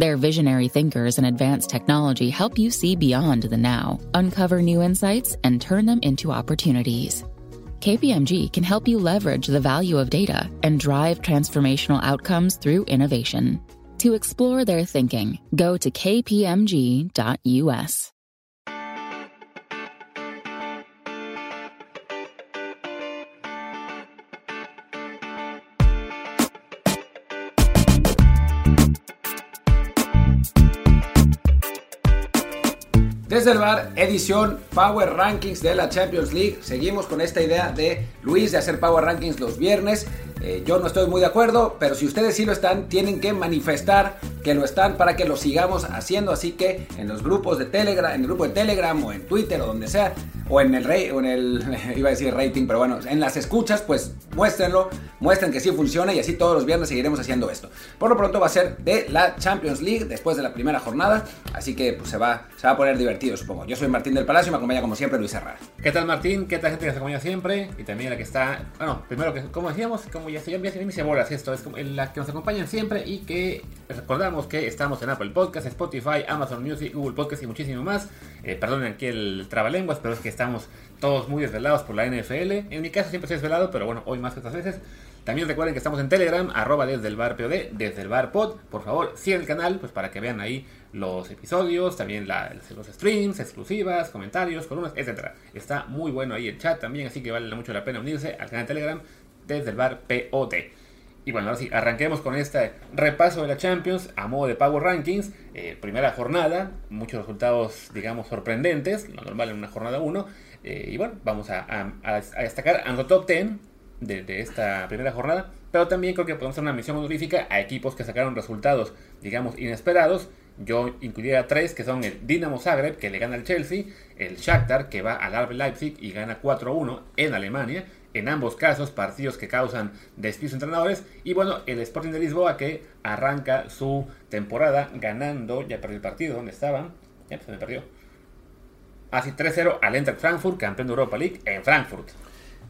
Their visionary thinkers and advanced technology help you see beyond the now, uncover new insights, and turn them into opportunities. KPMG can help you leverage the value of data and drive transformational outcomes through innovation. To explore their thinking, go to kpmg.us. Desde el bar, edición Power Rankings de la Champions League. Seguimos con esta idea de Luis de hacer Power Rankings los viernes. Eh, yo no estoy muy de acuerdo, pero si ustedes sí lo están, tienen que manifestar que lo están para que lo sigamos haciendo. Así que en los grupos de Telegram, en el grupo Telegram o en Twitter o donde sea, o en el rey, o en el, iba a decir rating, pero bueno, en las escuchas, pues muéstrenlo, muestren que sí funciona y así todos los viernes seguiremos haciendo esto. Por lo pronto va a ser de la Champions League después de la primera jornada, así que pues, se, va, se va a poner divertido, supongo. Yo soy Martín del Palacio y me acompaña como siempre Luis Herrera. ¿Qué tal Martín? ¿Qué tal gente que nos acompaña siempre? Y también la que está, bueno, primero que, como decíamos, como ya se ya se me bolas esto, es la que nos acompañan siempre y que recordamos que estamos en Apple Podcast, Spotify, Amazon Music, Google Podcast y muchísimo más. Eh, perdonen aquí el trabalenguas, pero es que estamos todos muy desvelados por la NFL. En mi caso siempre estoy desvelado, pero bueno, hoy más que otras veces. También recuerden que estamos en Telegram, arroba desde el bar POD, desde el bar pod. Por favor, sigan el canal, pues para que vean ahí los episodios, también los streams, exclusivas, comentarios, columnas, etc. Está muy bueno ahí el chat también, así que vale mucho la pena unirse al canal de Telegram desde el bar POD. Y bueno, ahora sí, arranquemos con este repaso de la Champions a modo de Power Rankings. Eh, primera jornada, muchos resultados, digamos, sorprendentes, lo normal en una jornada 1. y bueno, vamos a, destacar a nuestro top 10 de, de esta primera jornada. Pero también creo que podemos hacer una misión honorífica a equipos que sacaron resultados, digamos, inesperados. Yo incluiría tres, que son el Dinamo Zagreb, que le gana al Chelsea, el Shakhtar, que va al RB Leipzig y gana 4-1 en Alemania. En ambos casos, partidos que causan despidos de entrenadores. Y bueno, el Sporting de Lisboa, que arranca su temporada ganando, ya perdí el partido, ¿dónde estaban? Ya se me perdió. Así 3-0 al Eintracht Frankfurt, campeón de Europa League en Frankfurt.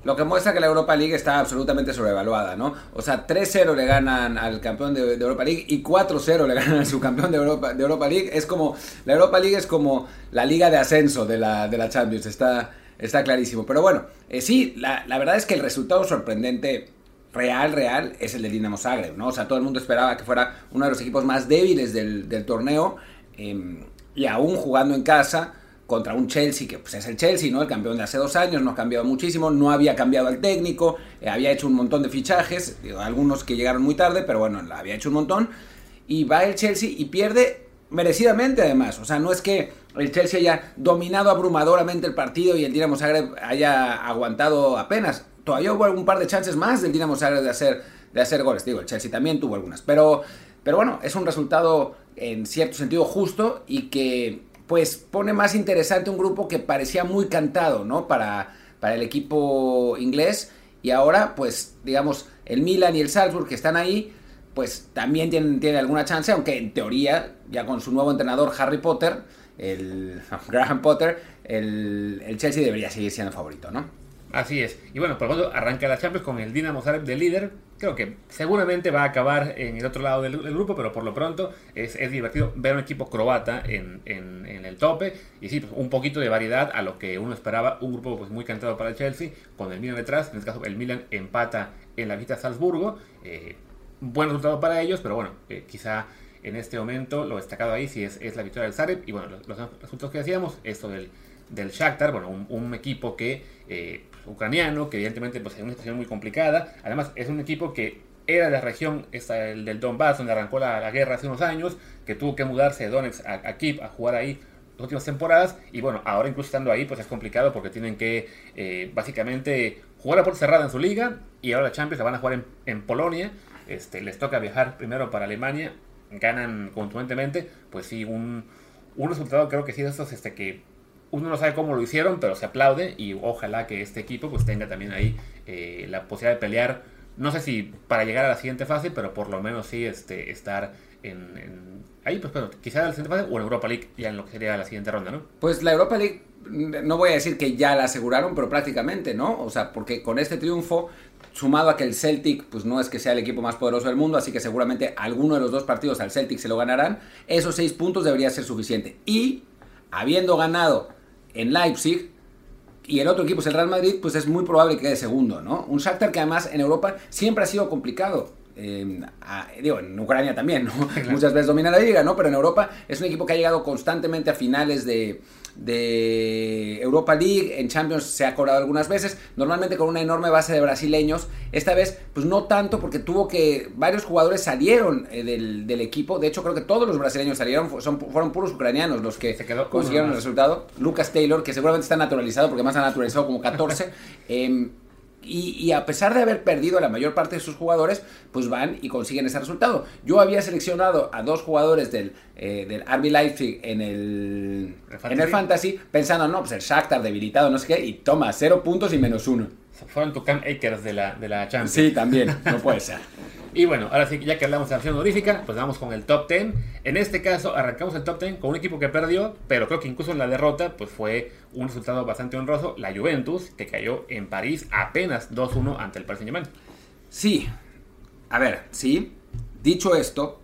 Lo que muestra que la Europa League está absolutamente sobrevaluada, ¿no? O sea, 3-0 le ganan al campeón de, de Europa League y 4-0 le ganan al subcampeón de Europa, de Europa League. Es como, la Europa League es como la liga de ascenso de la, de la Champions, está, está clarísimo. Pero bueno, eh, sí, la, la verdad es que el resultado sorprendente real, real, es el del Dinamo Zagreb, ¿no? O sea, todo el mundo esperaba que fuera uno de los equipos más débiles del, del torneo eh, y aún jugando en casa contra un Chelsea que pues, es el Chelsea, ¿no? El campeón de hace dos años, no ha cambiado muchísimo, no había cambiado al técnico, eh, había hecho un montón de fichajes, algunos que llegaron muy tarde, pero bueno, había hecho un montón. Y va el Chelsea y pierde merecidamente además. O sea, no es que el Chelsea haya dominado abrumadoramente el partido y el Dinamo Zagreb haya aguantado apenas. Todavía hubo algún par de chances más del Dinamo Zagreb de hacer, de hacer goles. Digo, el Chelsea también tuvo algunas. Pero, pero bueno, es un resultado en cierto sentido justo y que pues pone más interesante un grupo que parecía muy cantado, ¿no? Para, para el equipo inglés. Y ahora, pues, digamos, el Milan y el Salzburg que están ahí, pues también tienen, tienen alguna chance, aunque en teoría, ya con su nuevo entrenador Harry Potter, el Graham Potter, el, el Chelsea debería seguir siendo favorito, ¿no? Así es. Y bueno, por lo tanto, arranca la Champions con el Dinamo Zagreb de líder. Creo que seguramente va a acabar en el otro lado del, grupo, pero por lo pronto es, es divertido ver un equipo croata en, en- en el tope. Y sí, pues, un poquito de variedad a lo que uno esperaba. Un grupo pues, muy cantado para el Chelsea, con el Milan detrás. En este caso, el Milan empata en la visita a Salzburgo. Eh, buen resultado para ellos, pero bueno, eh, quizá en este momento lo destacado ahí sí es, es la victoria del Zagreb. Y bueno, los, los resultados que decíamos, esto del, del Shakhtar, bueno, un, equipo que eh, pues, ucraniano, que evidentemente pues, en una situación muy complicada. Además, es un equipo que era de la región esta, el del Donbass, donde arrancó la, la guerra hace unos años, que tuvo que mudarse de Donetsk a, a Kiev a jugar ahí las últimas temporadas. Y bueno, ahora incluso estando ahí, pues es complicado porque tienen que eh, básicamente jugar a puerta cerrada en su liga y ahora la Champions la van a jugar en, en Polonia. Este, les toca viajar primero para Alemania, ganan contundentemente, pues sí, un, un resultado creo que sí de estos este, que uno no sabe cómo lo hicieron, pero se aplaude y ojalá que este equipo pues tenga también ahí eh, la posibilidad de pelear, no sé si para llegar a la siguiente fase, pero por lo menos sí este, estar en, en- ahí, pues bueno, quizá la siguiente fase o en Europa League ya en lo que sería la siguiente ronda, ¿no? Pues la Europa League, no voy a decir que ya la aseguraron, pero prácticamente, ¿no? O sea, porque con este triunfo, sumado a que el Celtic, pues no es que sea el equipo más poderoso del mundo, así que seguramente alguno de los dos partidos al Celtic se lo ganarán, esos seis puntos debería ser suficiente. Y, habiendo ganado en Leipzig, y el otro equipo es el Real Madrid, pues es muy probable que quede segundo, ¿no? Un Shakhtar que además en Europa siempre ha sido complicado. Eh, a- digo, en Ucrania también, ¿no? Muchas veces domina la liga, ¿no? Pero en Europa es un equipo que ha llegado constantemente a finales de, de Europa League, en Champions se ha cobrado algunas veces, normalmente con una enorme base de brasileños. Esta vez, pues no tanto, porque tuvo que. Varios jugadores salieron eh, del, del equipo. De hecho, creo que todos los brasileños salieron, son, fueron puros ucranianos los que Se quedó uno consiguieron el resultado. Lucas Taylor, que seguramente está naturalizado, porque más ha naturalizado como 14. em, y, y a pesar de haber perdido la mayor parte de sus jugadores, pues van y consiguen ese resultado. Yo había seleccionado a dos jugadores del, eh, del RB Leipzig en el, en el Fantasy, pensando, no, pues el Shakhtar debilitado, no sé qué, y toma, cero puntos y menos uno. Fueron tu Cam Akers de la, de la Champions. Sí, también, no puede ser. Y bueno, ahora sí, ya que hablamos de la acción honorífica, pues vamos con el top 10. En este caso, arrancamos el top 10 con un equipo que perdió, pero creo que incluso en la derrota, pues fue un resultado bastante honroso. La Juventus, que cayó en París apenas 2-1 ante el Paris Saint-Germain. Sí, a ver, sí. Dicho esto,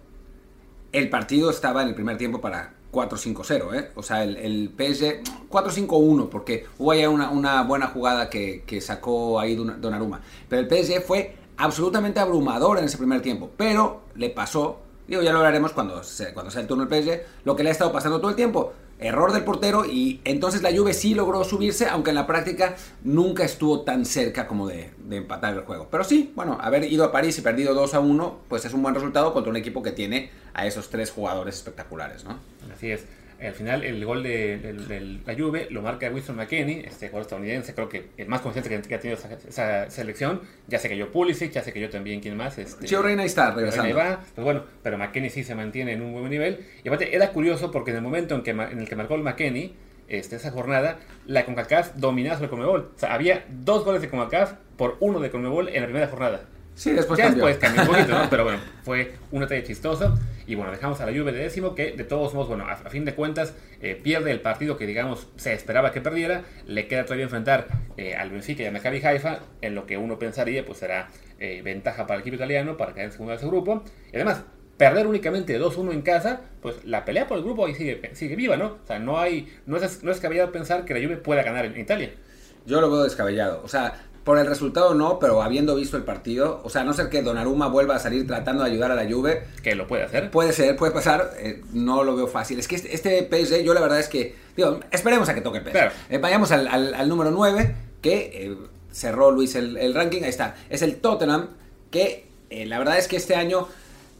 el partido estaba en el primer tiempo para 4-5-0, ¿eh? O sea, el, el PSG 4-5-1, porque hubo ahí una, una buena jugada que, que sacó ahí Don- Donnarumma. Pero el PSG fue absolutamente abrumador en ese primer tiempo, pero le pasó, digo, ya lo hablaremos cuando, se- cuando sea el turno del PSG, lo que le ha estado pasando todo el tiempo. Error del portero y entonces la Juve sí logró subirse, aunque en la práctica nunca estuvo tan cerca como de, de empatar el juego. Pero sí, bueno, haber ido a París y perdido 2 a 1, pues es un buen resultado contra un equipo que tiene a esos tres jugadores espectaculares, ¿no? Así es. Al final, el gol de, de- de la Juve lo marca Winston McKenney, este jugador estadounidense, creo que el más consciente que, que ha tenido esa, esa selección. Ya sé que yo Pulisic, ya sé que yo también, ¿quién más? Este, Chio Reina ahí está, regresando. va, pues bueno, pero McKenny sí se mantiene en un buen nivel. Y aparte, era curioso porque en el momento en, que, en el que marcó el McKenny, este, esa jornada, la CONCACAF dominaba sobre Conmebol. O sea, había dos goles de CONCACAF por uno de Conmebol en la primera jornada. Sí, después ya cambió. después cambió un poquito, ¿no? Pero bueno, fue un detalle chistoso. Y bueno, dejamos a la Juve de décimo, que de todos modos, bueno, a, a fin de cuentas, eh, pierde el partido que, digamos, se esperaba que perdiera. Le queda todavía enfrentar eh, al Benfica y a Maccabi Haifa, en lo que uno pensaría, pues será eh, ventaja para el equipo italiano para caer en segundo de ese grupo. Y además, perder únicamente 2-1 en casa, pues la pelea por el grupo ahí sigue, sigue viva, ¿no? O sea, no hay, no es, no es descabellado pensar que la Juve pueda ganar en Italia. Yo lo veo descabellado. O sea, por el resultado no, pero habiendo visto el partido, o sea, a no ser que Donnarumma vuelva a salir tratando de ayudar a la Juve, Que lo puede hacer. Puede ser, puede pasar, eh, no lo veo fácil. Es que este, este PSG, yo la verdad es que, digo, esperemos a que toque el PSG. Claro. Eh, vayamos al, al- al número 9, que eh, cerró Luis el, el ranking, ahí está. Es el Tottenham, que la verdad es que este año,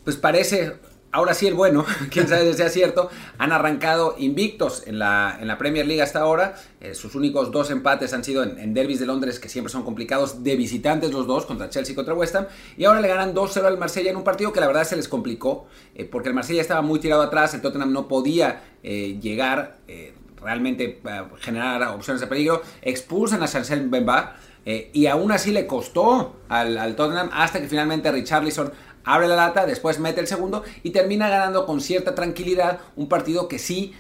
pues parece, ahora sí el bueno, quién sabe si sea cierto, han arrancado invictos en la, en la Premier League hasta ahora. Eh, sus únicos dos empates han sido en, en derbis de Londres, que siempre son complicados, de visitantes los dos, contra Chelsea y contra West Ham. Y ahora le ganan 2-0 al Marsella en un partido que la verdad se les complicó, eh, porque el Marsella estaba muy tirado atrás, el Tottenham no podía eh, llegar, realmente generar opciones de peligro. Expulsan a Chancel Bemba. y aún así le costó al, al Tottenham hasta que finalmente Richarlison abre la lata, después mete el segundo y termina ganando con cierta tranquilidad un partido que sí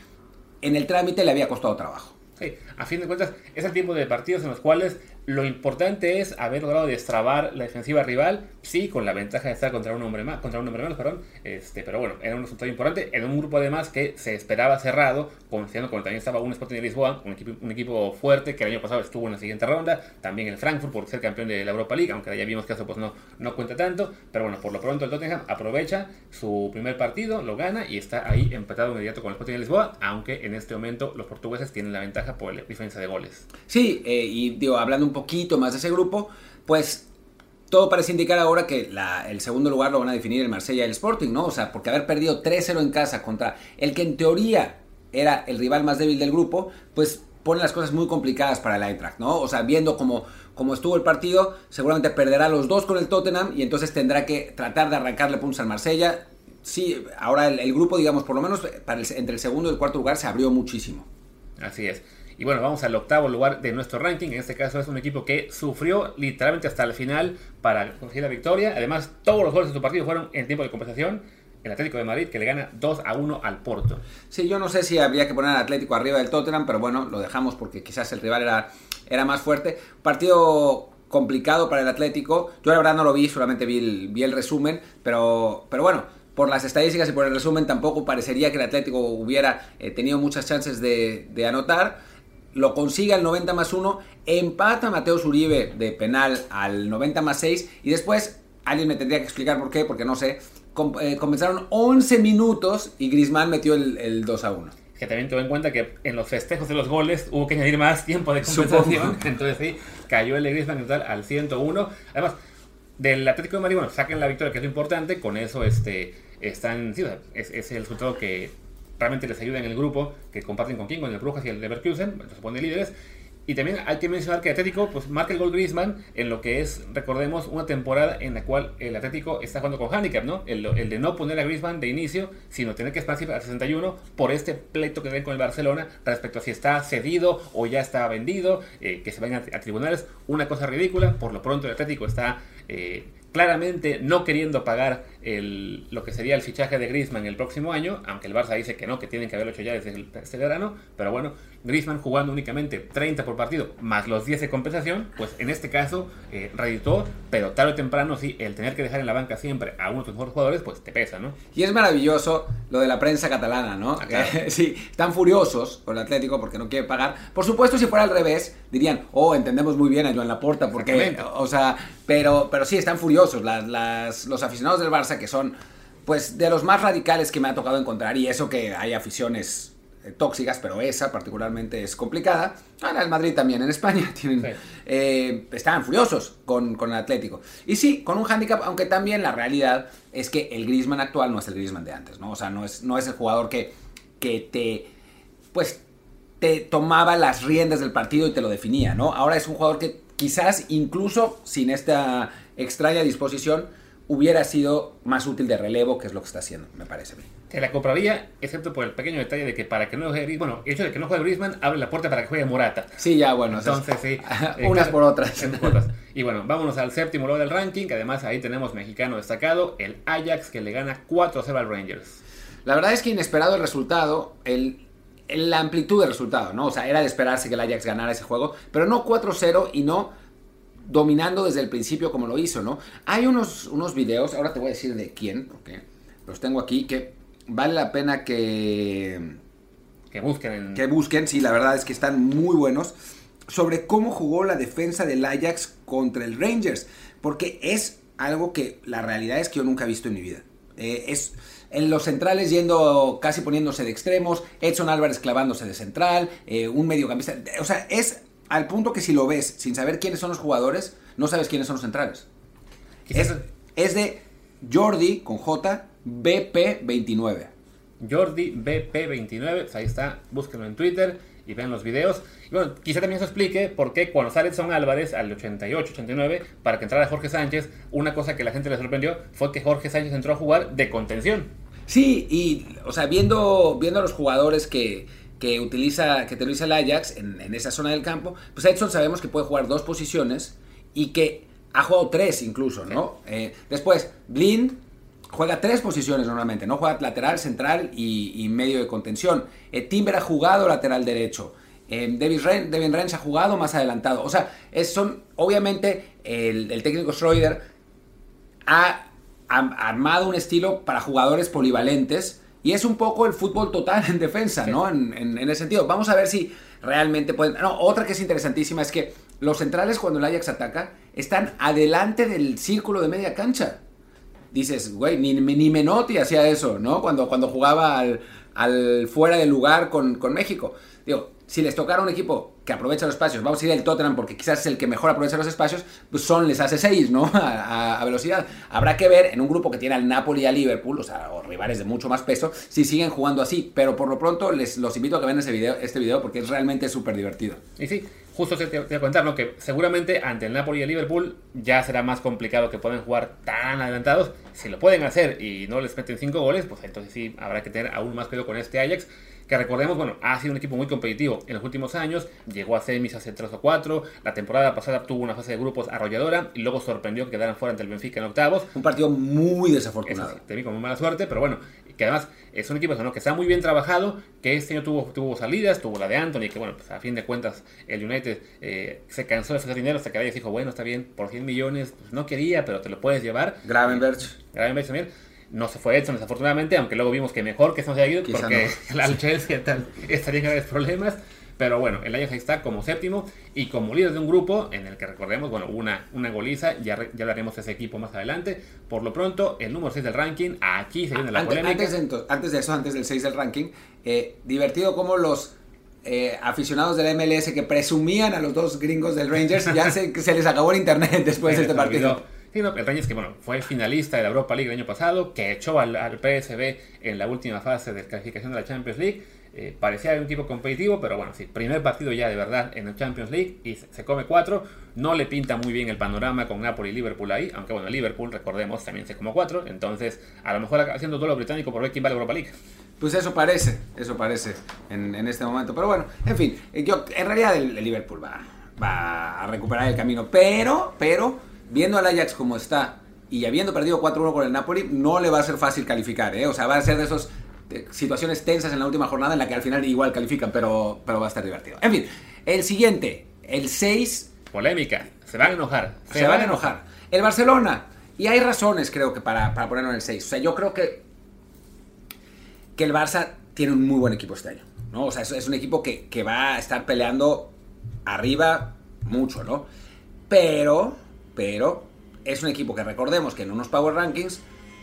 en el trámite le había costado trabajo. Sí. a fin de cuentas, es el tipo de partidos en los cuales lo importante es haber logrado destrabar la defensiva rival, sí, con la ventaja de estar contra un hombre más, contra un hombre menos, perdón, este, pero bueno, era un resultado importante en un grupo además que se esperaba cerrado, considerando como también estaba un Sporting de Lisboa, un equipo, un equipo fuerte que el año pasado estuvo en la siguiente ronda, también el Frankfurt por ser campeón de la Europa League, aunque ya vimos que eso pues no, no cuenta tanto, pero bueno, por lo pronto el Tottenham aprovecha su primer partido, lo gana y está ahí empatado inmediato con el Sporting de Lisboa, aunque en este momento los portugueses tienen la ventaja por la diferencia de goles. Sí, eh, y digo, hablando un poquito más de ese grupo, pues todo parece indicar ahora que la- el segundo lugar lo van a definir el Marsella y el Sporting, ¿no? O sea, porque haber perdido 3-0 en casa contra el que en teoría era el rival más débil del grupo, pues pone las cosas muy complicadas para el Eintracht, ¿no? O sea, viendo cómo, estuvo el partido, seguramente perderá los dos con el Tottenham y entonces tendrá que tratar de arrancarle puntos al Marsella. Sí, ahora el, el grupo, digamos, por lo menos entre el segundo y el cuarto lugar se abrió muchísimo. Así es. Y bueno, vamos al octavo lugar de nuestro ranking. En este caso es un equipo que sufrió literalmente hasta el final para conseguir la victoria. Además, todos los goles de su partido fueron en tiempo de compensación. El Atlético de Madrid que le gana 2 a 1 al Porto. Sí, yo no sé si habría que poner al Atlético arriba del Tottenham, pero bueno, lo dejamos porque quizás el rival era, era más fuerte. Partido complicado para el Atlético. Yo la verdad no lo vi, solamente vi el, vi el resumen, pero, pero bueno, por las estadísticas y por el resumen tampoco parecería que el Atlético hubiera eh, tenido muchas chances de, de anotar. Lo consigue al 90 más 1, empata Mateus Uribe de penal al 90 más 6 y después alguien me tendría que explicar por qué, porque no sé. Com- eh, comenzaron 11 minutos y Griezmann metió el, el 2 a 1. Que también tuvo en cuenta que en los festejos de los goles hubo que añadir más tiempo de compensación. Supongo. Entonces sí, cayó el de Griezmann en total al 101. Además, del Atlético de Madrid, bueno, saquen la victoria, que es lo importante. Con eso este, están, sí, o sea, es, es el resultado que realmente les ayuda en el grupo, que comparten con quién, con el Brujas y el Leverkusen, se ponen líderes. Y también hay que mencionar que el Atlético pues, marca el gol Griezmann en lo que es, recordemos, una temporada en la cual el Atlético está jugando con handicap, ¿no? El, de no poner a Griezmann de inicio, sino tener que esperarse al 61 por este pleito que ven con el Barcelona respecto a si está cedido o ya está vendido, eh, que se vayan a, a tribunales. Una cosa ridícula, por lo pronto el Atlético está eh, claramente no queriendo pagar el, lo que sería el fichaje de Griezmann el próximo año, aunque el Barça dice que no, que tienen que haberlo hecho ya desde el, este verano, pero bueno, Griezmann jugando únicamente 30 por partido más los 10 de compensación, pues en este caso eh, reeditó, pero tarde o temprano sí, el tener que dejar en la banca siempre a uno de tus mejores jugadores, pues te pesa, ¿no? Y es maravilloso lo de la prensa catalana, ¿no? Ah, claro. sí, están furiosos con el Atlético porque no quiere pagar. Por supuesto, si fuera al revés, dirían, oh, entendemos muy bien a Joan Laporta, porque, o sea, pero, pero sí, están furiosos. Las, las- los aficionados del Barça, que son, pues, de los más radicales que me ha tocado encontrar, y eso que hay aficiones eh, tóxicas, pero esa particularmente es complicada. Ahora el Madrid también, en España tienen, Sí. eh, estaban furiosos con, con el Atlético. Y sí, con un handicap, aunque también la realidad es que el Griezmann actual no es el Griezmann de antes, ¿no? O sea, no es, no es el jugador que, que te, pues, te tomaba las riendas del partido y te lo definía, ¿no? Ahora es un jugador que quizás incluso sin esta extraña disposición hubiera sido más útil de relevo, que es lo que está haciendo, me parece a mí. Te la compraría, excepto por el pequeño detalle de que para que no juegue bueno, el hecho de que no juegue Griezmann abre la puerta para que juegue Morata. Sí, ya, bueno. Entonces, sí. Unas por otras. otras. Y bueno, vámonos al séptimo lugar del ranking, que además ahí tenemos mexicano destacado, el Ajax, que le gana 4-0 al Rangers. La verdad es que inesperado el resultado, el- la amplitud del resultado, ¿no? O sea, era de esperarse que el Ajax ganara ese juego, pero no 4-0 y no dominando desde el principio como lo hizo, ¿no? Hay unos, unos videos, ahora te voy a decir de quién, porque los tengo aquí, que vale la pena que, Que busquen en... que busquen, sí, la verdad es que están muy buenos, sobre cómo jugó la defensa del Ajax contra el Rangers, porque es algo que la realidad es que yo nunca he visto en mi vida. Eh, es en los centrales yendo casi poniéndose de extremos, Edson Álvarez clavándose de central, eh, un mediocampista, o sea, es al punto que si lo ves sin saber quiénes son los jugadores, no sabes quiénes son los centrales. Es, es de Jordi con J, BP29. Jordi BP29, pues ahí está, búsquenlo en Twitter y vean los videos. Y bueno, quizá también eso explique por qué cuando sale Edson Álvarez al 88, 89, para que entrara Jorge Sánchez, una cosa que la gente le sorprendió fue que Jorge Sánchez entró a jugar de contención. Sí, y, o sea, viendo, viendo a los jugadores que, que utiliza, que utiliza el Ajax en, esa zona del campo, pues Edson sabemos que puede jugar dos posiciones y que ha jugado tres incluso, ¿no? Eh, después, Blind juega tres posiciones normalmente, ¿no? Juega lateral, central y, medio de contención. Eh, Timber ha jugado lateral derecho. Eh, Devin Renz ha jugado más adelantado. O sea, son, obviamente, el, el técnico Schroeder ha armado un estilo para jugadores polivalentes y es un poco el fútbol total en defensa, ¿no? En, en- en ese sentido. Vamos a ver si realmente pueden... No, otra que es interesantísima es que los centrales cuando el Ajax ataca están adelante del círculo de media cancha. Dices, güey, ni, ni Menotti hacía eso, ¿no? Cuando, cuando jugaba al, al fuera de lugar con, con México. Digo, si les tocara un equipo que aprovecha los espacios, vamos a ir el Tottenham porque quizás es el que mejor aprovecha los espacios, pues Son les hace 6, ¿no? A, velocidad. Habrá que ver en un grupo que tiene al Napoli y al Liverpool, o sea, o rivales de mucho más peso, si siguen jugando así. Pero por lo pronto les los invito a que vean ese video, este video porque es realmente súper divertido. Y sí, justo te, te voy a contar, ¿no? Que seguramente ante el Napoli y el Liverpool ya será más complicado que puedan jugar tan adelantados. Si lo pueden hacer y no les meten 5 goles, pues entonces sí habrá que tener aún más cuidado con este Ajax. Que recordemos, bueno, ha sido un equipo muy competitivo en los últimos años. Llegó a semis hace 3 o 4. La temporada pasada tuvo una fase de grupos arrolladora y luego sorprendió que quedaran fuera ante el Benfica en octavos. Un partido muy desafortunado. te vi con muy mala suerte, pero bueno, que además es un equipo ¿no? que está muy bien trabajado, que este año tuvo, tuvo salidas, tuvo la de Anthony, que bueno, pues a fin de cuentas el United eh, se cansó de hacer dinero hasta que Ajax dijo, bueno, está bien, por 100 millones, pues no quería, pero te lo puedes llevar. Gravenberch. Gravenberch también. No se fue Edson desafortunadamente, aunque luego vimos que mejor que no se haya ido, Quizá porque al Chelsea tal, estaría en graves problemas. Pero bueno, el Ajax está como séptimo y como líder de un grupo en el que recordemos, bueno, una, una goliza, ya, ya hablaremos de ese equipo más adelante. Por lo pronto, el número 6 del ranking, aquí se viene la Antes, polémica. antes de, ento- antes de eso, antes del 6 del ranking, eh, divertido como los eh, aficionados de la MLS que presumían a los dos gringos del Rangers, ya se, se les acabó el internet después de este partido. olvidó. Sí, no, el Rangers que bueno, fue finalista de la Europa League el año pasado, que echó al, al PSV en la última fase de calificación de la Champions League. Eh, parecía un equipo competitivo, pero bueno, sí, primer partido ya de verdad en la Champions League y se, come cuatro. No le pinta muy bien el panorama con Napoli y Liverpool ahí, aunque bueno, Liverpool, recordemos, también se come cuatro. Entonces, a lo mejor haciendo duelo británico por ver quién va a la Europa League. Pues eso parece, eso parece en, este momento. Pero bueno, en fin, yo, en realidad el, el Liverpool va, va a recuperar el camino. Pero, pero, viendo al Ajax como está y habiendo perdido 4-1 con el Napoli, no le va a ser fácil calificar, ¿eh? O sea, va a ser de esos eh, situaciones tensas en la última jornada en la que al final igual califican, pero, pero va a estar divertido. En fin, el siguiente, el 6 Polémica, se van a enojar. se, van a enojar. El Barcelona. Y hay razones, creo que, para, para ponerlo en el 6. O sea, yo creo que, que el Barça tiene un muy buen equipo este año. ¿no? O sea, es, es un equipo que, que va a estar peleando arriba mucho, ¿no? Pero, pero, es un equipo que recordemos que en unos Power Rankings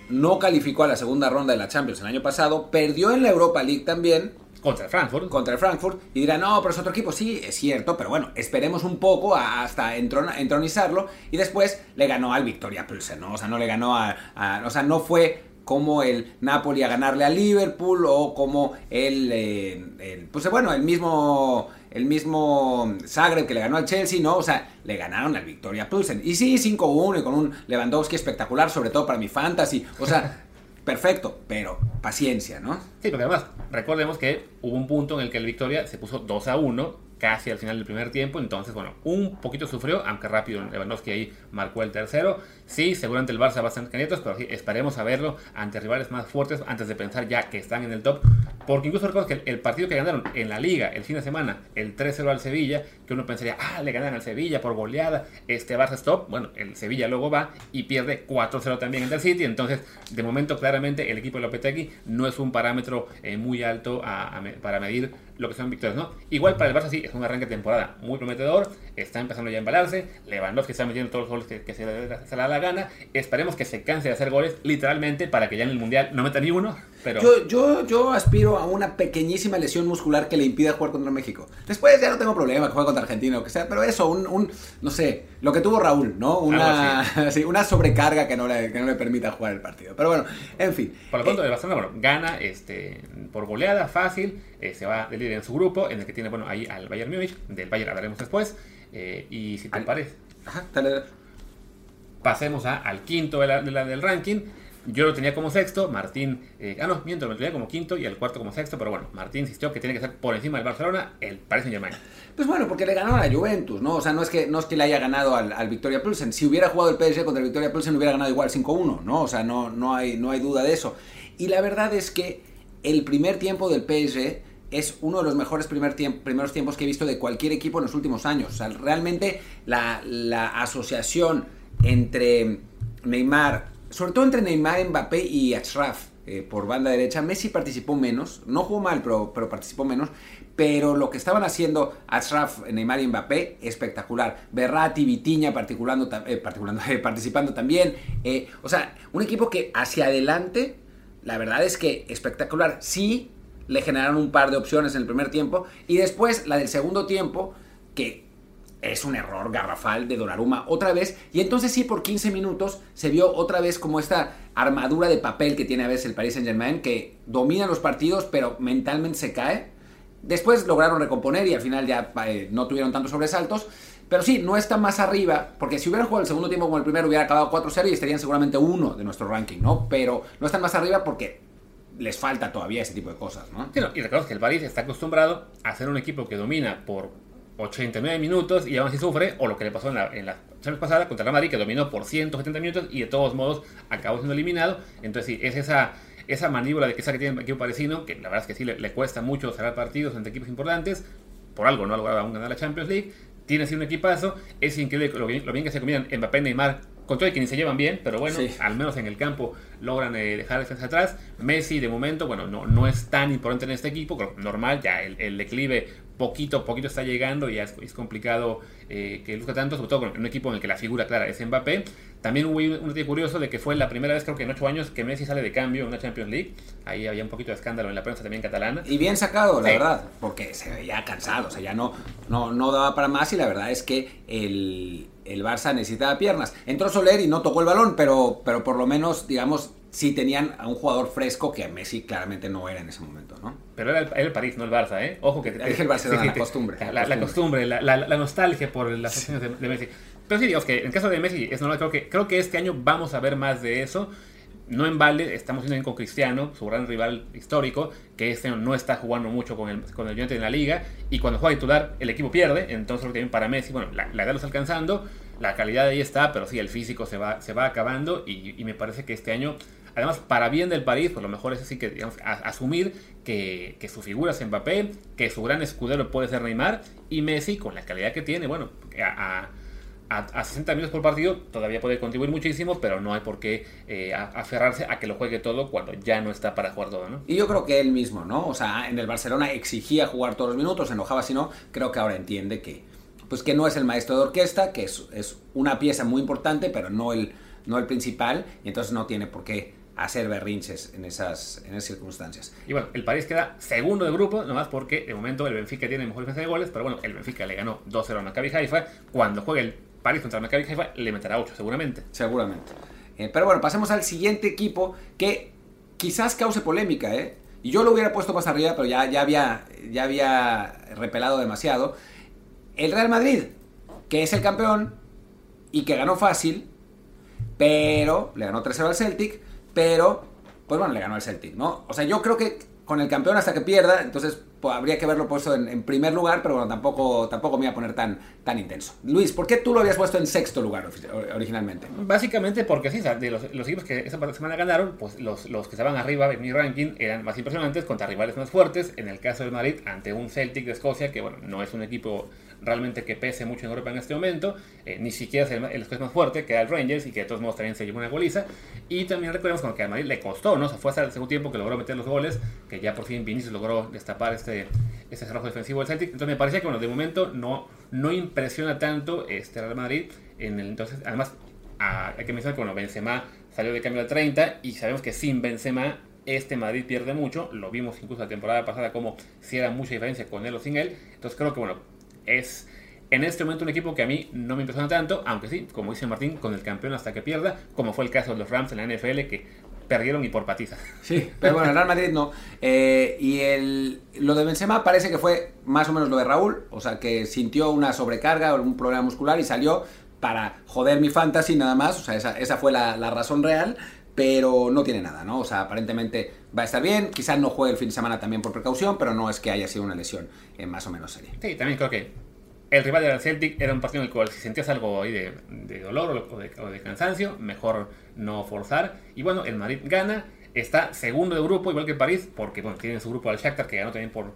no calificó a la segunda ronda de la Champions el año pasado, perdió en la Europa League también, Contra el Frankfurt. contra el Frankfurt y dirán, no, pero es otro equipo. Sí, es cierto, pero bueno, esperemos un poco hasta entron- entronizarlo y después le ganó al Victoria Pilsen, ¿no? O sea, no le ganó a, a- O sea, no fue como el Napoli a ganarle al Liverpool o como el, eh, el- pues bueno, el mismo el mismo Zagreb que le ganó al Chelsea, ¿no? O sea, le ganaron al Victoria Pilsen. Y sí, 5-1 y con un Lewandowski espectacular, sobre todo para mi fantasy. O sea, perfecto, pero paciencia, ¿no? Sí, porque además, recordemos que hubo un punto en el que el Victoria se puso 2 a 1, casi al final del primer tiempo. Entonces, bueno, un poquito sufrió, aunque rápido Lewandowski ahí marcó el tercero. Sí, seguramente el Barça va a estar candidatos, pero sí, esperemos a verlo ante rivales más fuertes antes de pensar ya que están en el top. Porque incluso recuerdo que el, partido que ganaron en la Liga el fin de semana, el 3-0 al Sevilla, que uno pensaría, ah, le ganan al Sevilla por goleada, este Barça es top. Bueno, el Sevilla luego va y pierde 4-0 también en el City. Entonces, de momento, claramente, el equipo de Lopetegui no es un parámetro eh, muy alto para medir lo que son victorias, ¿no? Igual para el Barça sí, es un arranque de temporada muy prometedor, está empezando ya a embalarse, Lewandowski está metiendo todos los goles que, se, le, se le da la gana, esperemos que se canse de hacer goles, literalmente, para que ya en el Mundial no meta ni uno, pero... Yo, yo, yo aspiro a una pequeñísima lesión muscular que le impida jugar contra México. Después ya no tengo problema que juegue contra Argentina o que sea, pero eso, un, un no sé, lo que tuvo Raúl, ¿no? Una, sí, una sobrecarga que no, le, que no le permita jugar el partido. Pero bueno, en fin. Por lo pronto, Eh, Barcelona, bueno, gana este, por goleada, fácil, eh, se va de líder en su grupo, en el que tiene, bueno, ahí al Bayern Múnich, del Bayern hablaremos después, eh, y si te Al- parece, ajá, dale. pasemos a- al quinto de la- de la- del ranking. Yo lo tenía como sexto, Martín, eh, ah no, miento, lo tenía como quinto y el cuarto como sexto, pero bueno, Martín insistió que tiene que ser por encima del Barcelona, el Paris Saint Germain. Pues bueno, porque le ganó a la Juventus, ¿no? O sea, no es que, no es que le haya ganado al, al Victoria Pilsen. Si hubiera jugado el PSG contra el Victoria Pilsen, hubiera ganado igual 5-1, ¿no? O sea, no, no, hay, no hay duda de eso. Y la verdad es que el primer tiempo del PSG es uno de los mejores primer tiemp- primeros tiempos que he visto de cualquier equipo en los últimos años. O sea, realmente la, la asociación entre Neymar, sobre todo entre Neymar, Mbappé y Achraf eh, por banda derecha, Messi participó menos, no jugó mal, pero, participó menos. Pero lo que estaban haciendo Achraf, Neymar y Mbappé, espectacular. Berratti, Vitiña particulando, eh, participando también. Eh, o sea, un equipo que hacia adelante, la verdad es que espectacular. Sí, le generaron un par de opciones en el primer tiempo. Y después la del segundo tiempo, que es un error garrafal de Donnarumma otra vez. Y entonces sí, por 15 minutos se vio otra vez como esta armadura de papel que tiene a veces el Paris Saint Germain, que domina los partidos, pero mentalmente se cae. Después lograron recomponer y al final ya eh, no tuvieron tantos sobresaltos. Pero sí, no está más arriba, porque si hubieran jugado el segundo tiempo como el primero, hubiera acabado 4-0 y estarían seguramente uno de nuestro ranking, ¿no? Pero no están más arriba porque les falta todavía ese tipo de cosas, ¿no? Sí, y recordemos que el París está acostumbrado a ser un equipo que domina por 89 minutos y aún así sufre, o lo que le pasó en la, en la Champions pasada contra Real Madrid, que dominó por 170 minutos y de todos modos acabó siendo eliminado. Entonces, sí, es esa, esa mandíbula de que que tiene el equipo parisino, que la verdad es que sí le, le cuesta mucho cerrar partidos ante equipos importantes. Por algo no ha logrado aún ganar la Champions League. Tiene así un equipazo. Es increíble lo bien, lo bien que se combinan Mbappé y Neymar. Con todo y que ni se llevan bien, pero bueno, Sí. al menos en el campo logran eh, dejar defensa atrás. Messi, de momento, bueno, no, no es tan importante en este equipo, normal, ya el, el declive poquito a poquito está llegando y es, es complicado eh, que luzca tanto, sobre todo con un equipo en el que la figura clara es Mbappé. También hubo un detalle curioso de que fue la primera vez, creo que en ocho años, que Messi sale de cambio en una Champions League. Ahí había un poquito de escándalo en la prensa también catalana. Y bien sacado, la Sí. verdad, porque se veía cansado, o sea, ya no, no, no daba para más y la verdad es que el, el Barça necesitaba piernas. Entró Soler y no tocó el balón, pero, pero por lo menos, digamos, sí tenían a un jugador fresco que Messi claramente no era en ese momento, ¿no? Pero era el, era el París, no el Barça, ¿eh? Ojo que... Es el Barcelona, la costumbre, La, la la costumbre. la, la- la nostalgia por las acciones de, de Messi. Pero sí, digamos que en el caso de Messi, es normal, creo que, creo que este año vamos a ver más de eso. No en balde, estamos viendo con Cristiano, su gran rival histórico, que este año no está jugando mucho con el, con el United en la liga, y cuando juega titular el equipo pierde, entonces creo que para Messi, bueno, la, la edad lo está alcanzando, la calidad ahí está, pero sí, el físico se va, se va acabando, y, y me parece que este año, además, para bien del París, pues lo mejor es así que, digamos, a- asumir que, que su figura es Mbappé, que su gran escudero puede ser Neymar, y Messi, con la calidad que tiene, bueno, a- a a, a 60 minutos por partido todavía puede contribuir muchísimo, pero no hay por qué eh, aferrarse a que lo juegue todo cuando ya no está para jugar todo, ¿no? Y yo creo que él mismo, ¿no? O sea, en el Barcelona exigía jugar todos los minutos, se enojaba si no, creo que ahora entiende que, pues que no es el maestro de orquesta, que es, es una pieza muy importante, pero no el, no el principal, y entonces no tiene por qué hacer berrinches en esas, en esas circunstancias. Y bueno, el París queda segundo de grupo, nomás porque de momento el Benfica tiene mejor defensa de goles, pero bueno, el Benfica le ganó 2-0 al Maccabi Haifa. Cuando juegue el París contra el Maccabi Haifa, le meterá 8 seguramente. Seguramente. Eh, pero bueno, pasemos al siguiente equipo que quizás cause polémica, ¿eh? Y yo lo hubiera puesto más arriba, pero ya, ya, había, ya había repelado demasiado. El Real Madrid, que es el campeón y que ganó fácil, pero le ganó 3-0 al Celtic, pero, pues bueno, le ganó al Celtic, ¿no? O sea, yo creo que con el campeón hasta que pierda, entonces habría que haberlo puesto en, primer lugar, pero bueno, tampoco, tampoco me iba a poner tan, tan intenso. Luis, ¿por qué tú lo habías puesto en sexto lugar originalmente? Básicamente porque sí, de los, los equipos que esa semana ganaron, pues los, los que estaban arriba en mi ranking eran más impresionantes contra rivales más fuertes. En el caso del Madrid, ante un Celtic de Escocia, que bueno, no es un equipo realmente que pese mucho en Europa en este momento, eh, ni siquiera es el, el más fuerte, que era el Rangers, y que de todos modos también se llevó una goliza. Y también recordemos que al Madrid le costó, ¿no? O sea, fue hasta el segundo tiempo que logró meter los goles, que ya por fin Vinicius logró destapar este, este cerrojo defensivo del Celtic. Entonces me parecía que, bueno, de momento no, no impresiona tanto este Real Madrid. Entonces, además, a- hay que mencionar que, bueno, Benzema salió de cambio al 30 y sabemos que sin Benzema este Madrid pierde mucho. Lo vimos incluso la temporada pasada como si era mucha diferencia con él o sin él. Entonces creo que, bueno, es en este momento un equipo que a mí no me impresiona tanto, aunque sí, como dice Martín, con el campeón hasta que pierda, como fue el caso de los Rams en la NFL que perdieron y por patiza. Sí, pero bueno, el Real Madrid no. Eh, y el, lo de Benzema parece que fue más o menos lo de Raúl, o sea, que sintió una sobrecarga o algún problema muscular y salió para joder mi fantasy nada más, o sea, esa, fue la razón real, pero no tiene nada, ¿no? O sea, aparentemente va a estar bien, quizás no juegue el fin de semana también por precaución, pero no es que haya sido una lesión más o menos seria. Sí, también creo que el rival del Celtic era un partido en el cual si sentías algo ahí de, dolor o de, cansancio, mejor no forzar. Y bueno, el Madrid gana, está segundo de grupo, igual que París, porque bueno, tiene en su grupo al Shakhtar, que ganó también por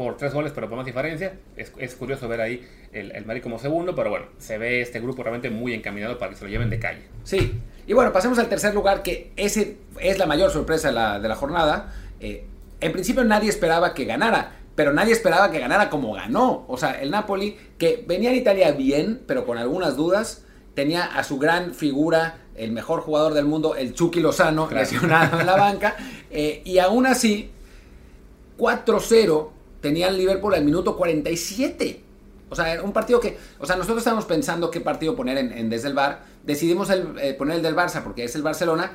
por tres goles, pero por más diferencia. Es, es curioso ver ahí el, el Madrid como segundo, pero bueno, se ve este grupo realmente muy encaminado para que se lo lleven de calle. Sí. Y bueno, pasemos al tercer lugar, que ese es la mayor sorpresa de la, de la jornada. Eh, en principio nadie esperaba que ganara, pero nadie esperaba que ganara como ganó. O sea, el Napoli, que venía en Italia bien, pero con algunas dudas, tenía a su gran figura, el mejor jugador del mundo, el Chucky Lozano, lesionado en la banca, eh, y aún así, 4-0 tenía el Liverpool al minuto 47. O sea, un partido que. O sea, nosotros estábamos pensando qué partido poner en, en desde el bar. Decidimos eh, poner el del Barça porque es el Barcelona.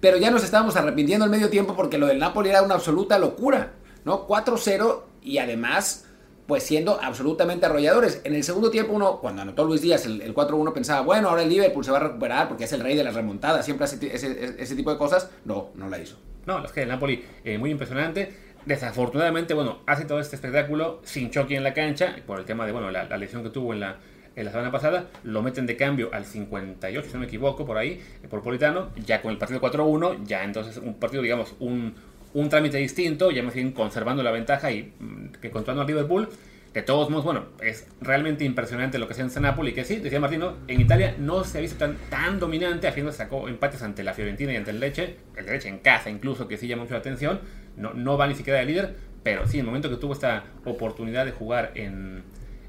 Pero ya nos estábamos arrepintiendo al medio tiempo porque lo del Napoli era una absoluta locura. ¿No? 4-0 y además, pues siendo absolutamente arrolladores. En el segundo tiempo, uno, cuando anotó Luis Díaz el, el 4-1, pensaba, bueno, ahora el Liverpool se va a recuperar porque es el rey de las remontadas. Siempre hace ese, ese, tipo de cosas. No, no la hizo. No, es que el Napoli eh, muy impresionante. Desafortunadamente, bueno, hace todo este espectáculo sin Chucky en la cancha, por el tema de, bueno, la, lesión que tuvo en la, en la semana pasada, lo meten de cambio al 58, si no me equivoco, por ahí, eh, por Politano, ya con el partido 4-1, ya entonces un partido, digamos, un, un trámite distinto, ya me siguen conservando la ventaja y mm, que controlando al Liverpool. De todos modos, bueno, es realmente impresionante lo que hace en Napoli, que sí, decía Martino, en Italia no se ha visto tan, tan dominante, haciendo sacó empates ante la Fiorentina y ante el Leche, el Leche en casa incluso, que sí llama mucho la atención, no, no va ni siquiera de líder, pero sí, en el momento que tuvo esta oportunidad de jugar en,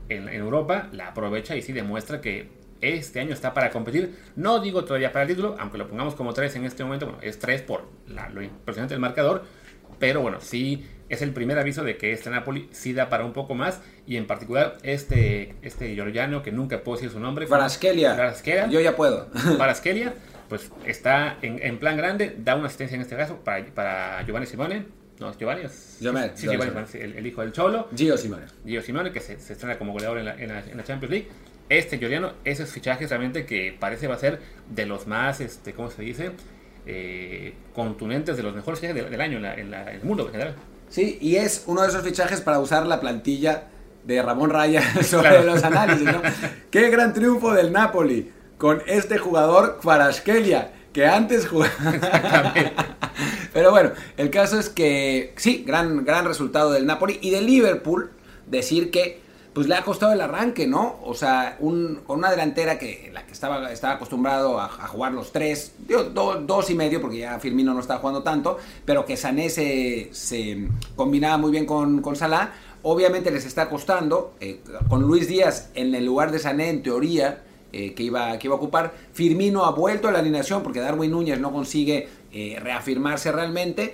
en, en Europa, la aprovecha y sí demuestra que este año está para competir. No digo todavía para el título, aunque lo pongamos como 3 en este momento, bueno, es 3 por la, lo impresionante del marcador, pero bueno, sí es el primer aviso de que este Napoli sí da para un poco más y en particular este este Giorgiano que nunca puedo decir su nombre. Faraskelia Yo ya puedo. Faraskelia pues está en, en, plan grande da una asistencia en este caso para, para Giovanni Simone no Giovanni es, Giovanni, sí, Giovanni, Giovanni, el, el, hijo del Cholo. Gio Simone. Gio Simone que se, se estrena como goleador en la, en la, en la Champions League. Este Giorgiano esos fichajes realmente que parece va a ser de los más este cómo se dice eh, contundentes de los mejores fichajes del, del año en, la, en, la, en el mundo en general. Sí, y es uno de esos fichajes para usar la plantilla de Ramón Raya sobre claro. los análisis, ¿no? Qué gran triunfo del Napoli con este jugador Kvaratskhelia, que antes jugaba... Pero bueno, el caso es que sí, gran, gran resultado del Napoli y del Liverpool, decir que pues le ha costado el arranque, ¿no? O sea, un, con una delantera que la que estaba, estaba acostumbrado a, a jugar los tres, digo, do, dos y medio, porque ya Firmino no está jugando tanto, pero que Sané se, se combinaba muy bien con, con Salah. Obviamente les está costando, eh, con Luis Díaz en el lugar de Sané, en teoría, eh, que, iba, que iba a ocupar. Firmino ha vuelto a la alineación porque Darwin Núñez no consigue eh, reafirmarse realmente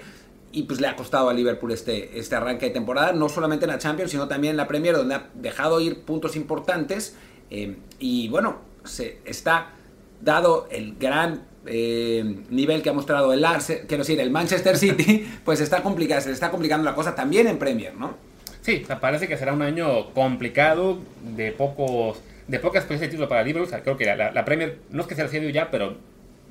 y pues le ha costado a Liverpool este, este arranque de temporada, no solamente en la Champions, sino también en la Premier, donde ha dejado ir puntos importantes. Eh, y bueno, se está dado el gran nivel que ha mostrado el Arsenal, quiero decir, el Manchester City, pues está complicado, se le está complicando la cosa también en Premier, ¿no? Sí, parece que será un año complicado, de pocos de poca experiencia de título para Liverpool. O sea, creo que la, la, Premier no es que sea el ya, pero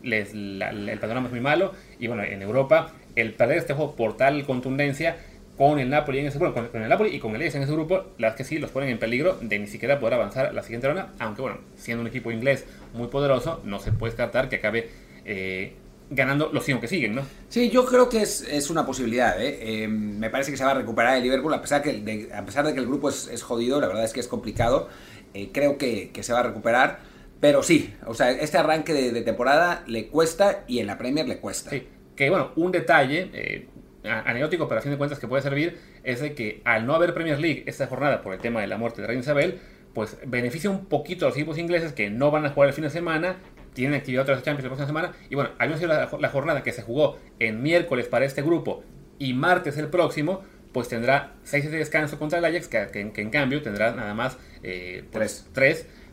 les, la, el panorama es muy malo. Y bueno, en Europa el perder este juego por tal contundencia con el Napoli en ese bueno, con, con el Napoli y con el Ajax en ese grupo, las que sí los ponen en peligro de ni siquiera poder avanzar la siguiente ronda, aunque bueno, siendo un equipo inglés muy poderoso, no se puede descartar que acabe eh, ganando los cinco que siguen, ¿no? Sí, yo creo que es, es una posibilidad, ¿eh? Eh, me parece que se va a recuperar el Liverpool, a pesar, que, de, a pesar de que el grupo es, es, jodido, la verdad es que es complicado, eh, creo que, que se va a recuperar, pero sí, o sea, este arranque de, temporada le cuesta y en la Premier le cuesta. Sí que bueno, un detalle eh, anecdótico, pero a fin de cuentas que puede servir, es de que al no haber Premier League esta jornada por el tema de la muerte de Reina Isabel, pues beneficia un poquito a los equipos ingleses que no van a jugar el fin de semana, tienen actividad otras Champions la próxima semana, y bueno, al menos la, la jornada que se jugó en miércoles para este grupo y martes el próximo, pues tendrá 6 de descanso contra el Ajax, que, que, que en cambio tendrá nada más 3. Eh, pues,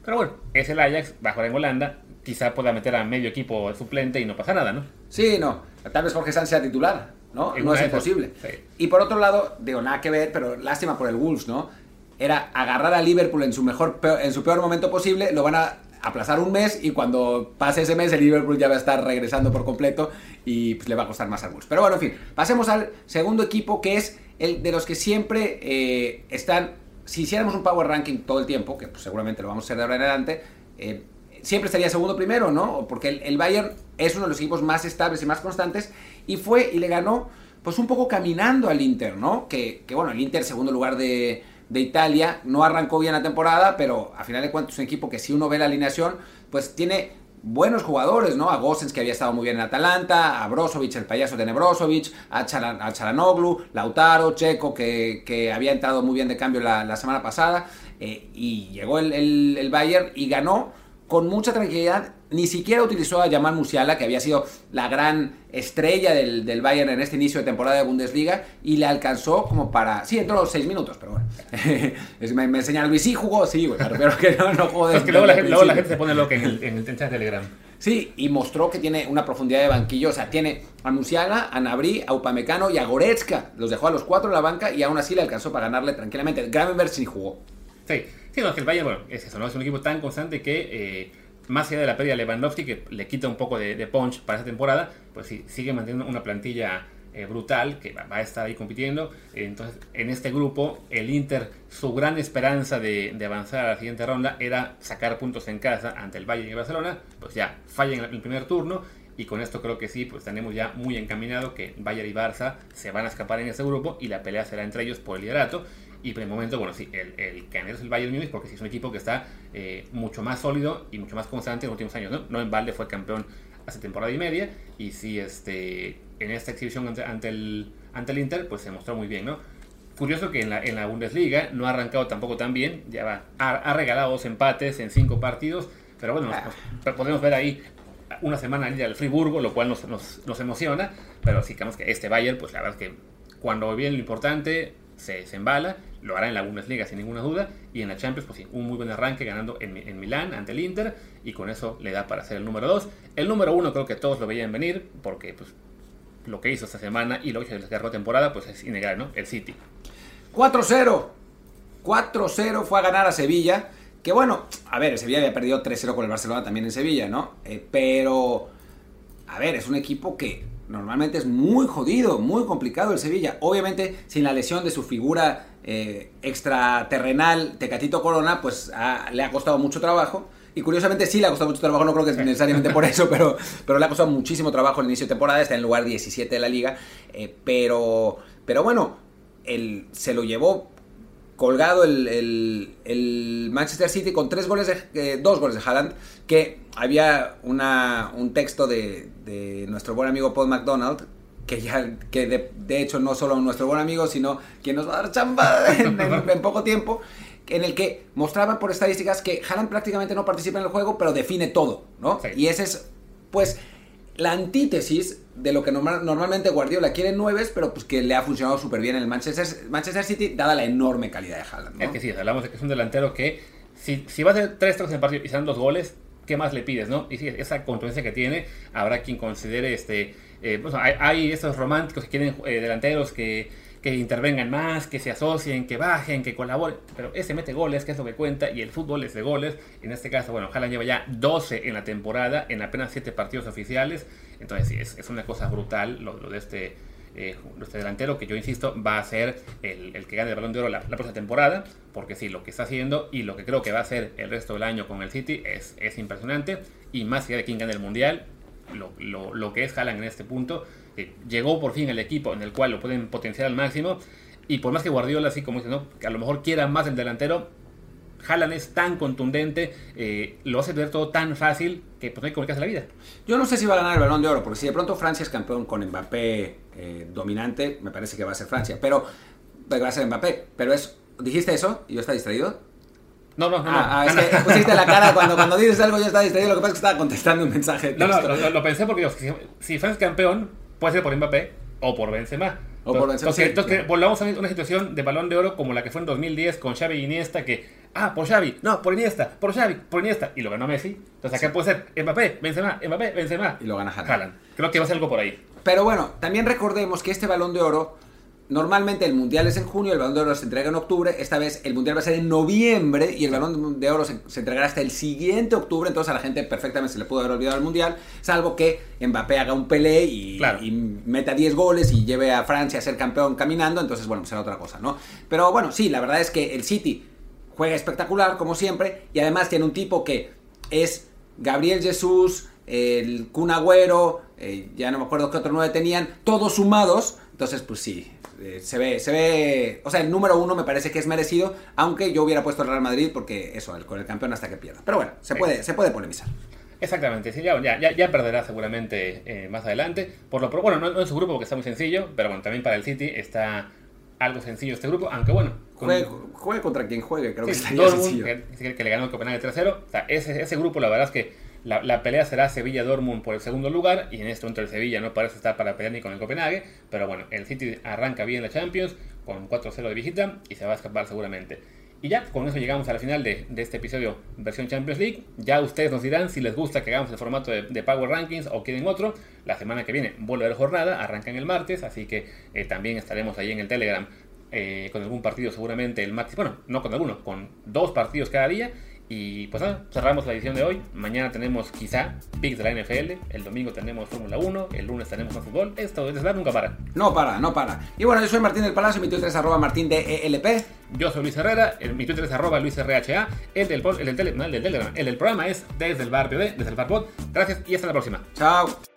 pero bueno, es el Ajax, va a jugar en Holanda, quizá pueda meter a medio equipo suplente y no pasa nada, ¿no? Sí, no. Tal vez Jorge Sánchez sea titular, ¿no? En no es imposible. Sí. Y por otro lado, digo, nada que ver, pero lástima por el Wolves, ¿no? Era agarrar a Liverpool en su mejor en su peor momento posible, lo van a aplazar un mes y cuando pase ese mes el Liverpool ya va a estar regresando por completo y pues, le va a costar más al Wolves. Pero bueno, en fin, pasemos al segundo equipo que es el de los que siempre eh, están, si hiciéramos un power ranking todo el tiempo, que pues, seguramente lo vamos a hacer de ahora en adelante, eh, siempre estaría segundo primero, ¿no? Porque el, Bayern es uno de los equipos más estables y más constantes y fue y le ganó pues un poco caminando al Inter, ¿no? Que bueno, el Inter, segundo lugar de, de Italia, no arrancó bien la temporada, pero a final de cuentas es un equipo que si uno ve la alineación, pues tiene buenos jugadores, ¿no? A Gosens, que había estado muy bien en Atalanta, a Brozovic, el payaso de Nebrozovic, a, Chalan- a Chalanoglu, Lautaro, Checo, que, que había entrado muy bien de cambio la, la semana pasada, eh, y llegó el, el, el Bayern y ganó con mucha tranquilidad. Ni siquiera utilizó a Jamal Musiala, que había sido la gran estrella del, del Bayern en este inicio de temporada de Bundesliga, y le alcanzó como para... Sí, entró los seis minutos, pero bueno. Es- me, me enseña Luis, sí jugó, sí, güey, pero que no, no jugó Es desde que luego la, gente, luego la gente se pone loca en el, en el de Telegram. Sí, y mostró que tiene una profundidad de banquillo. O sea, tiene a Musiala, a Nabri, a Upamecano y a Goretzka. Los dejó a los cuatro en la banca y aún así le alcanzó para ganarle tranquilamente. Gravenberg sí jugó. Sí, sí, no, es que el Bayern, bueno, es eso, ¿no? Es un equipo tan constante que, eh, más allá de la pérdida de Lewandowski, que le quita un poco de, de punch para esta temporada, pues sí, sigue manteniendo una plantilla eh, brutal que va, va a estar ahí compitiendo. Entonces, en este grupo, el Inter, su gran esperanza de, de avanzar a la siguiente ronda era sacar puntos en casa ante el Bayern y Barcelona, pues ya falla en el primer turno. Y con esto creo que sí, pues tenemos ya muy encaminado que Bayern y Barça se van a escapar en este grupo y la pelea será entre ellos por el liderato. Y por el momento, bueno, sí, el, el ganador es el Bayern Múnich porque sí es un equipo que está eh, mucho más sólido y mucho más constante en los últimos años. No, no en balde fue campeón hace temporada y media y sí, este, en esta exhibición ante, ante el, ante el Inter, pues se mostró muy bien, ¿no? Curioso que en la, en la Bundesliga no ha arrancado tampoco tan bien, ya va, ha, ha regalado dos empates en cinco partidos, pero bueno, nos- nos- podemos ver ahí una semana al Friburgo, lo cual nos, nos, nos emociona, pero sí creemos que este Bayern, pues la verdad es que cuando viene lo importante, se, se embala, lo hará en la Bundesliga sin ninguna duda, y en la Champions, pues sí, un muy buen arranque ganando en, en Milán ante el Inter, y con eso le da para ser el número 2. El número 1 creo que todos lo veían venir, porque pues lo que hizo esta semana y lo que hizo en la temporada, pues es innegable, ¿no? El City. 4-0. 4-0 fue a ganar a Sevilla. Que bueno, a ver, Sevilla había perdido 3-0 con el Barcelona también en Sevilla, ¿no? Eh, pero, a ver, es un equipo que normalmente es muy jodido, muy complicado el Sevilla. Obviamente, sin la lesión de su figura eh, extraterrenal, Tecatito Corona, pues ha- le ha costado mucho trabajo. Y curiosamente sí le ha costado mucho trabajo, no creo que necesariamente por eso, pero, pero le ha costado muchísimo trabajo el inicio de temporada, está en el lugar 17 de la liga. eh, pero, pero bueno, el, se lo llevó colgado el, el- el Manchester City con tres goles de, eh, dos goles de Haaland, que había una, un texto de, de nuestro buen amigo Paul McDonald, que ya que de, de hecho no solo nuestro buen amigo, sino quien nos va a dar chamba en, en- en poco tiempo, en el que mostraba por estadísticas que Haaland prácticamente no participa en el juego, pero define todo, ¿no? Sí. Y ese es, pues, la antítesis de lo que normal- normalmente Guardiola quiere en nueves, pero pues que le ha funcionado súper bien en el Manchester, Manchester City, dada la enorme calidad de Haaland, ¿no? Es que sí, hablamos de que es un delantero que, si, si va a hacer tres trozos en partido y se dan dos goles, ¿qué más le pides, no? Y sí, esa contundencia que tiene, habrá quien considere este. eh, pues, hay, hay estos románticos que quieren eh, delanteros que, que intervengan más, que se asocien, que bajen, que colaboren, pero ese mete goles, que es lo que cuenta, y el fútbol es de goles. En este caso, bueno, Haaland lleva ya 12 en la temporada, en apenas 7 partidos oficiales, entonces sí, es, una cosa brutal lo, de este eh, este delantero que yo insisto va a ser el, que gane el balón de oro la, la próxima temporada, porque sí, lo que está haciendo y lo que creo que va a hacer el resto del año con el City es, es impresionante, y más allá de quién gane el Mundial, lo, lo- lo que es Haaland en este punto, eh, llegó por fin el equipo en el cual lo pueden potenciar al máximo, y por más que Guardiola, así como dice, ¿no? que a lo mejor quiera más el delantero, Haaland es tan contundente, eh, lo hace ver todo tan fácil que pues no hay que complicarse la vida. Yo no sé si va a ganar el balón de oro, porque si de pronto Francia es campeón con Mbappé eh, dominante, me parece que va a ser Francia, pero va a ser Mbappé, pero es... ¿Dijiste eso? ¿Y yo estaba distraído? No, no, no. Ah, ah, no, es no. que pusiste la cara cuando, cuando dices algo yo estaba distraído, lo que pasa es que estaba contestando un mensaje de No, no, lo, lo- pensé porque si, si Francia es campeón, puede ser por Mbappé o por Benzema. O por Benzema, Entonces, sí, entonces claro. volvamos a una situación de balón de oro como la que fue en 2010 con Xavi y Iniesta, que, ah, por Xavi, no, por Iniesta, por Xavi, por Iniesta, y lo ganó Messi. Entonces acá puede ser Mbappé, Benzema, Mbappé, Benzema. Y lo gana Haaland. Creo que va a ser algo por ahí. Pero bueno, también recordemos que este balón de oro, normalmente el mundial es en junio, el balón de oro se entrega en octubre, esta vez el mundial va a ser en noviembre y el balón de oro se, se entregará hasta el siguiente octubre, entonces a la gente perfectamente se le pudo haber olvidado el mundial, salvo que Mbappé haga un Pelé y, Claro. y meta 10 goles y lleve a Francia a ser campeón caminando, entonces bueno, pues será otra cosa, ¿no? Pero bueno, sí, la verdad es que el City juega espectacular, como siempre, y además tiene un tipo que es Gabriel Jesús, el Kun Agüero, eh, ya no me acuerdo qué otro nueve tenían, todos sumados. Entonces, pues sí, eh, se ve, se ve, o sea, el número uno me parece que es merecido, aunque yo hubiera puesto el Real Madrid porque eso, el- con el campeón hasta que pierda. Pero bueno, se puede, se puede polemizar. Exactamente, sí, ya, ya, perderá seguramente eh, más adelante. Por lo bueno, no, no en su grupo porque está muy sencillo, pero bueno, también para el City está algo sencillo este grupo, aunque bueno, con- Juegue, juegue contra quien juegue, creo que estaría Dortmund, sencillo. que, que le ganó el Copenhague 3-0. O sea, ese, ese grupo, la verdad es que la, la pelea será Sevilla-Dortmund por el segundo lugar. Y en este momento el Sevilla no parece estar para pelear ni con el Copenhague. Pero bueno, el City arranca bien la Champions con 4-0 de visita y se va a escapar seguramente. Y ya, con eso llegamos a la final de, este episodio versión Champions League. Ya ustedes nos dirán si les gusta que hagamos el formato de, Power Rankings o quieren otro. La semana que viene vuelve a haber jornada, arranca en el martes, así que eh, también estaremos ahí en el Telegram eh, con algún partido seguramente el martes. Bueno, no con alguno, con dos partidos cada día. Y pues nada, cerramos la edición de hoy. Mañana tenemos quizá picks de la NFL. El domingo tenemos Fórmula 1. El lunes tenemos más fútbol. Esto verdad nunca para. No para, no para. Y bueno, yo soy Martín del Palacio, mi Twitter es arroba martín de ELP. Yo soy Luis Herrera, el, mi Twitter es arroba luisrha, el del, el del, tele- no, el del Telegram, el del programa es desde el bar BD, desde el bar bot. Gracias y hasta la próxima. Chao.